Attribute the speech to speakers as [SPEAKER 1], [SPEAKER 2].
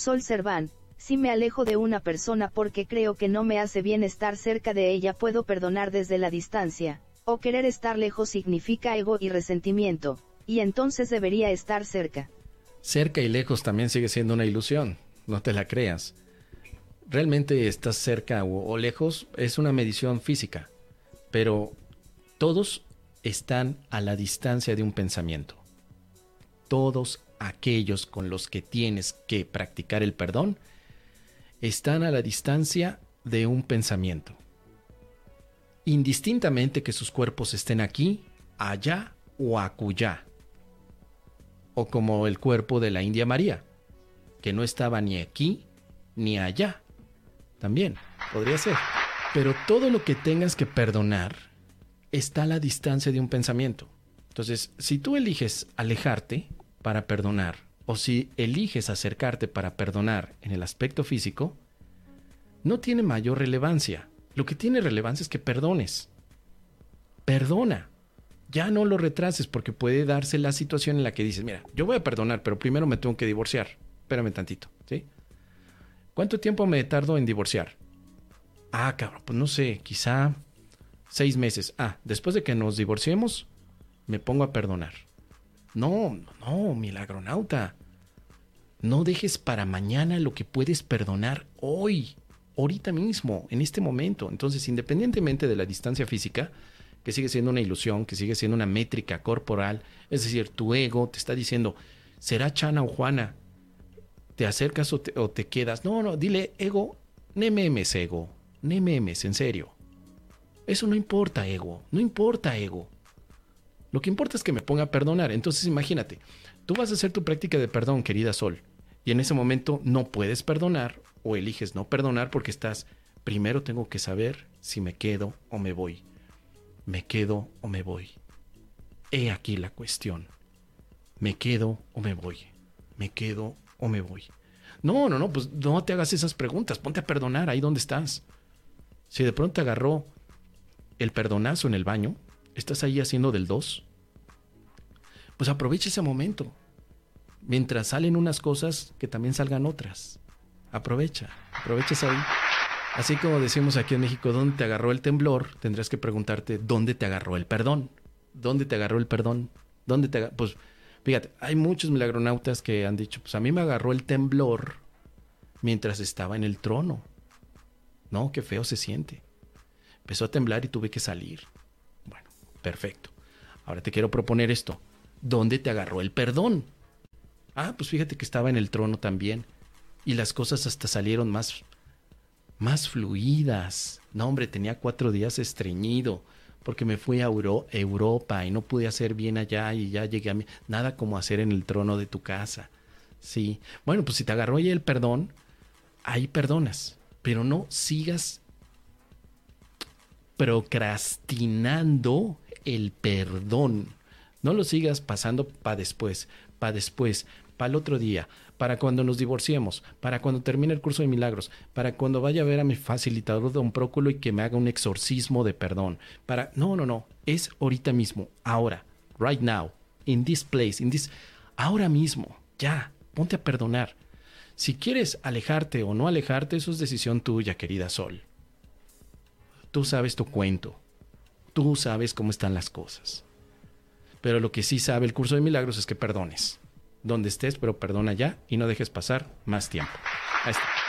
[SPEAKER 1] Sol Serván, si me alejo de una persona porque creo que no me hace bien estar cerca de ella, puedo perdonar desde la distancia, o querer estar lejos significa ego y resentimiento, y entonces debería estar cerca.
[SPEAKER 2] Cerca y lejos también sigue siendo una ilusión, no te la creas. Realmente estás cerca o, lejos es una medición física, pero todos están a la distancia de un pensamiento. Todos aquellos con los que tienes que practicar el perdón están a la distancia de un pensamiento. Indistintamente que sus cuerpos estén aquí, allá o acullá. O como el cuerpo de la India María, que no estaba ni aquí ni allá. También, podría ser. Pero todo lo que tengas que perdonar está a la distancia de un pensamiento. Entonces, si tú eliges alejarte para perdonar, o si eliges acercarte para perdonar en el aspecto físico, no tiene mayor relevancia. Lo que tiene relevancia es que perdones. Perdona. Ya no lo retrases porque puede darse la situación en la que dices, mira, yo voy a perdonar, pero primero me tengo que divorciar. Espérame tantito, ¿sí? ¿Cuánto tiempo me tardo en divorciar? Ah, cabrón, pues no sé, quizá seis meses. Ah, después de que nos divorciemos, me pongo a perdonar. No, no, milagronauta. No dejes para mañana lo que puedes perdonar hoy, ahorita mismo, en este momento. Entonces, independientemente de la distancia física, que sigue siendo una ilusión, que sigue siendo una métrica corporal, es decir, tu ego te está diciendo, ¿será Chana o Juana? ¿Te acercas o te, quedas? No, no, dile, ego, nememes, ego, nememes, en serio. Eso no importa, ego, no importa, ego. Lo que importa es que me ponga a perdonar. Entonces imagínate, tú vas a hacer tu práctica de perdón, querida Sol, y en ese momento no puedes perdonar o eliges no perdonar porque estás, primero tengo que saber si me quedo o me voy. Me quedo o me voy. He aquí la cuestión. ¿Me quedo o me voy? ¿Me quedo o me voy? No, no, no, pues no te hagas esas preguntas, ponte a perdonar ahí donde estás. Si de pronto te agarró el perdonazo en el baño, estás ahí haciendo del 2, pues aprovecha ese momento. Mientras salen unas cosas, que también salgan otras. Aprovecha, aprovechas ahí. Así como decimos aquí en México, ¿dónde te agarró el temblor? Tendrás que preguntarte, ¿dónde te agarró el perdón? ¿Dónde te agarró el perdón? ¿Dónde te Pues fíjate, hay muchos milagronautas que han dicho, pues a mí me agarró el temblor mientras estaba en el trono. No, qué feo se siente. Empezó a temblar y tuve que salir. Perfecto. Ahora te quiero proponer esto. ¿Dónde te agarró el perdón? Ah, pues fíjate que estaba en el trono también. Y las cosas hasta salieron más, más fluidas. No, hombre, tenía cuatro días estreñido porque me fui a Europa y no pude hacer bien allá y ya llegué a mí. Nada como hacer en el trono de tu casa. Sí. Bueno, pues si te agarró ahí el perdón, ahí perdonas. Pero no sigas procrastinando el perdón. No lo sigas pasando para después, para después, para el otro día, para cuando nos divorciemos, para cuando termine el curso de milagros, para cuando vaya a ver a mi facilitador de un próculo y que me haga un exorcismo de perdón. Para no, no, no, es ahorita mismo, ahora, right now, in this place, in this ahora mismo, ya, ponte a perdonar. Si quieres alejarte o no alejarte, eso es decisión tuya, querida Sol. Tú sabes tu cuento. Tú sabes cómo están las cosas. Pero lo que sí sabe el curso de milagros es que perdones. Donde estés, pero perdona ya y no dejes pasar más tiempo. Ahí está.